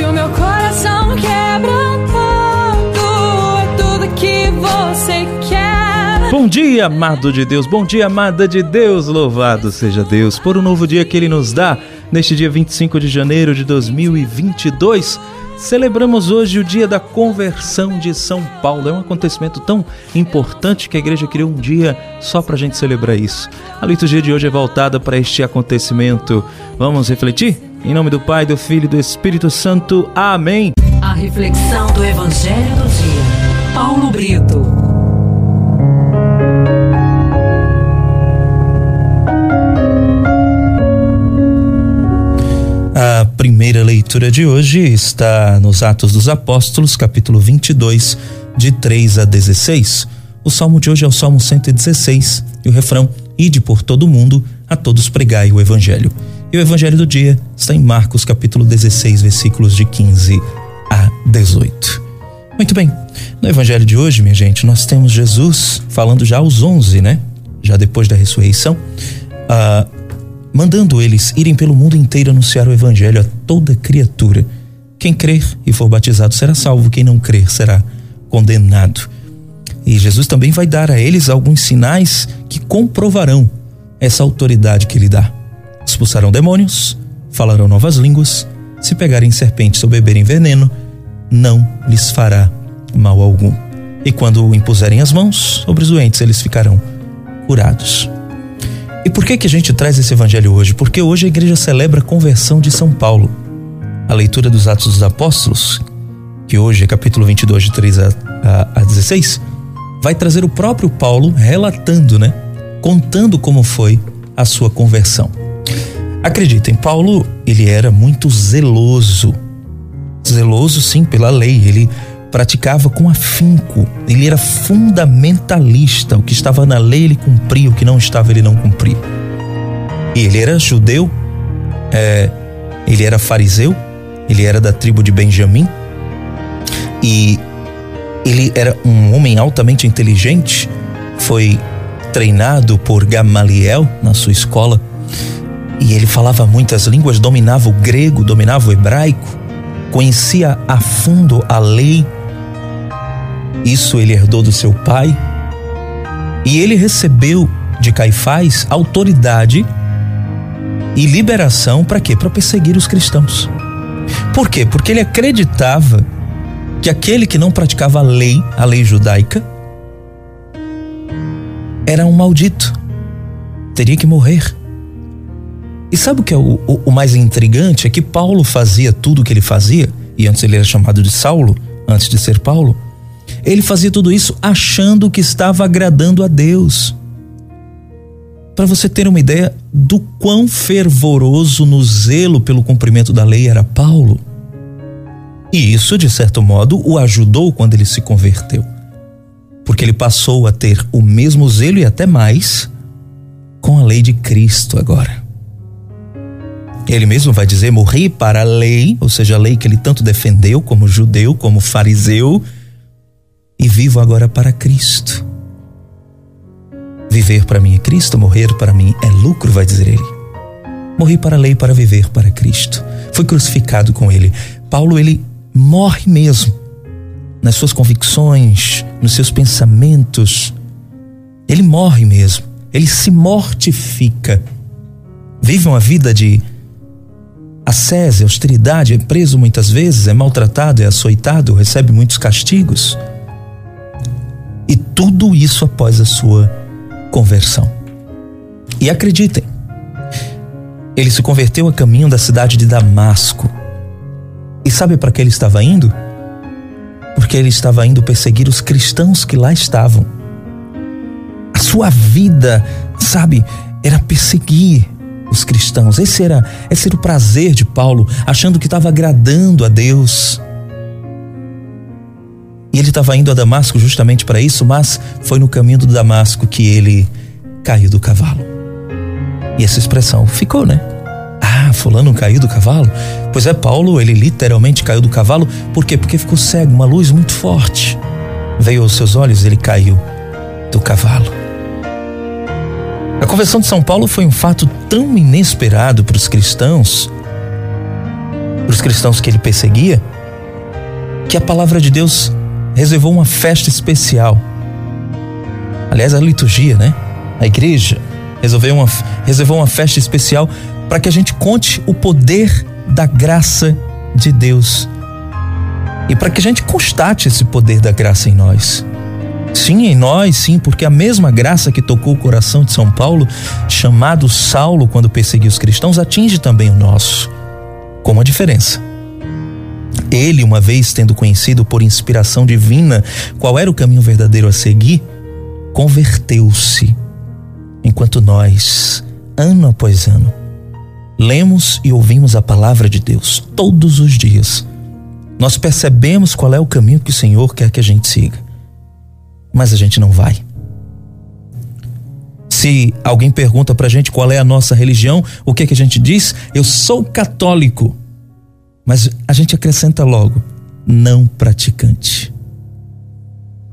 Se o meu coração é tudo que você quer. Bom dia, amado de Deus, bom dia, amada de Deus, louvado seja Deus por um novo dia que Ele nos dá neste dia 25 de janeiro de 2022. Celebramos hoje o dia da conversão de São Paulo. É um acontecimento tão importante que a igreja criou um dia só para a gente celebrar isso. A liturgia de hoje é voltada para este acontecimento. Vamos refletir? Em nome do Pai, do Filho e do Espírito Santo. Amém. A reflexão do Evangelho do Dia. Paulo Brito. A primeira leitura de hoje está nos Atos dos Apóstolos, capítulo 22, de 3 a 16. O salmo de hoje é o Salmo 116 e o refrão: Ide por todo o mundo, a todos pregai o evangelho. E o evangelho do dia está em Marcos, capítulo 16, versículos de 15 a 18. Muito bem, no evangelho de hoje, minha gente, nós temos Jesus falando já aos 11, né? Já depois da ressurreição. Uh, mandando eles irem pelo mundo inteiro anunciar o evangelho a toda criatura. Quem crer e for batizado será salvo, quem não crer será condenado. E Jesus também vai dar a eles alguns sinais que comprovarão essa autoridade que lhe dá. Expulsarão demônios, falarão novas línguas, se pegarem serpentes ou beberem veneno, não lhes fará mal algum. E quando impuserem as mãos sobre os doentes, eles ficarão curados. E por que que a gente traz esse evangelho hoje? Porque hoje a igreja celebra a conversão de São Paulo. A leitura dos Atos dos Apóstolos, que hoje é capítulo 22, de 3 a, a, a 16, vai trazer o próprio Paulo relatando, né? Contando como foi a sua conversão. Acreditem, Paulo, ele era muito zeloso. Zeloso, sim, pela lei. Ele praticava com afinco, ele era fundamentalista. O que estava na lei ele cumpria, o que não estava ele não cumpria. E ele era judeu, é, ele era fariseu, ele era da tribo de Benjamim e ele era um homem altamente inteligente, foi treinado por Gamaliel na sua escola e ele falava muitas línguas, dominava o grego, dominava o hebraico, conhecia a fundo a lei isso ele herdou do seu pai. E ele recebeu de Caifás autoridade e liberação para quê? Para perseguir os cristãos. Por quê? Porque ele acreditava que aquele que não praticava a lei, a lei judaica, era um maldito. Teria que morrer. E sabe o que é o, o, o mais intrigante? É que Paulo fazia tudo o que ele fazia, e antes ele era chamado de Saulo, antes de ser Paulo ele fazia tudo isso achando que estava agradando a Deus. Para você ter uma ideia do quão fervoroso no zelo pelo cumprimento da lei era Paulo. E isso, de certo modo, o ajudou quando ele se converteu. Porque ele passou a ter o mesmo zelo e até mais com a lei de Cristo agora. Ele mesmo vai dizer: morri para a lei, ou seja, a lei que ele tanto defendeu como judeu, como fariseu, e vivo agora para Cristo. Viver para mim é Cristo, morrer para mim é lucro, vai dizer ele. Morri para a lei para viver para Cristo. Fui crucificado com ele. Paulo, ele morre mesmo nas suas convicções, nos seus pensamentos. Ele morre mesmo. Ele se mortifica. Vive uma vida de ascese, austeridade, é preso muitas vezes, é maltratado, é açoitado, recebe muitos castigos. E tudo isso após a sua conversão. E acreditem, ele se converteu a caminho da cidade de Damasco. E sabe para que ele estava indo? Porque ele estava indo perseguir os cristãos que lá estavam. A sua vida, sabe, era perseguir os cristãos. Esse era, esse era o prazer de Paulo, achando que estava agradando a Deus. E ele estava indo a Damasco justamente para isso, mas foi no caminho do Damasco que ele caiu do cavalo. E essa expressão ficou, né? Ah, fulano caiu do cavalo? Pois é, Paulo, ele literalmente caiu do cavalo. Por quê? Porque ficou cego, uma luz muito forte. Veio aos seus olhos, ele caiu do cavalo. A conversão de São Paulo foi um fato tão inesperado para os cristãos para os cristãos que ele perseguia, que a palavra de Deus reservou uma festa especial. Aliás, a liturgia, né? A igreja resolveu uma, reservou uma festa especial para que a gente conte o poder da graça de Deus e para que a gente constate esse poder da graça em nós. Sim, em nós, sim, porque a mesma graça que tocou o coração de São Paulo, chamado Saulo quando perseguiu os cristãos, atinge também o nosso. Com uma diferença. Ele, uma vez tendo conhecido por inspiração divina qual era o caminho verdadeiro a seguir, converteu-se. Enquanto nós, ano após ano, lemos e ouvimos a palavra de Deus todos os dias, nós percebemos qual é o caminho que o Senhor quer que a gente siga mas a gente não vai. Se alguém pergunta pra gente qual é a nossa religião, o que que a gente diz? Eu sou católico. Mas a gente acrescenta logo, não praticante.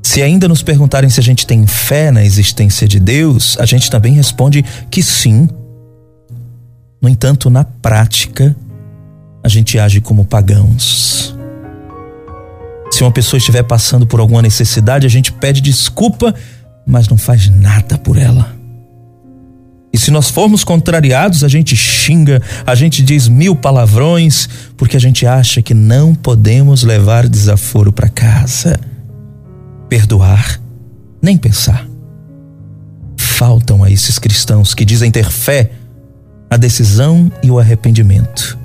Se ainda nos perguntarem se a gente tem fé na existência de Deus, a gente também responde que sim. No entanto, na prática, a gente age como pagãos. Se uma pessoa estiver passando por alguma necessidade, a gente pede desculpa, mas não faz nada por ela. E se nós formos contrariados, a gente xinga, a gente diz mil palavrões, porque a gente acha que não podemos levar desaforo para casa. Perdoar, nem pensar. Faltam a esses cristãos que dizem ter fé, a decisão e o arrependimento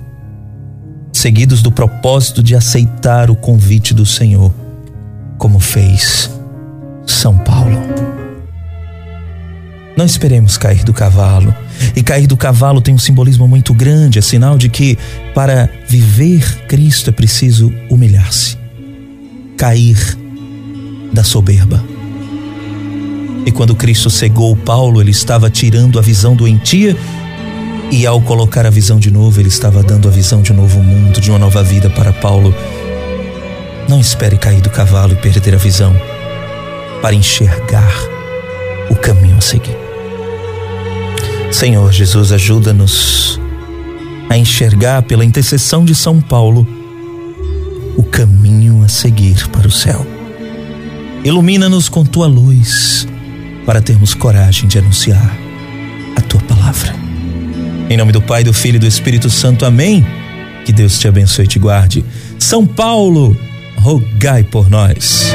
seguidos do propósito de aceitar o convite do Senhor, como fez São Paulo. Não esperemos cair do cavalo. E cair do cavalo tem um simbolismo muito grande, é sinal de que para viver Cristo é preciso humilhar-se, cair da soberba. E quando Cristo cegou Paulo, ele estava tirando a visão doentia e ao colocar a visão de novo, ele estava dando a visão de um novo mundo, de uma nova vida para Paulo. Não espere cair do cavalo e perder a visão para enxergar o caminho a seguir. Senhor Jesus, ajuda-nos a enxergar pela intercessão de São Paulo o caminho a seguir para o céu. Ilumina-nos com tua luz para termos coragem de anunciar a tua palavra. Em nome do Pai, do Filho e do Espírito Santo. Amém. Que Deus te abençoe e te guarde. São Paulo, rogai por nós.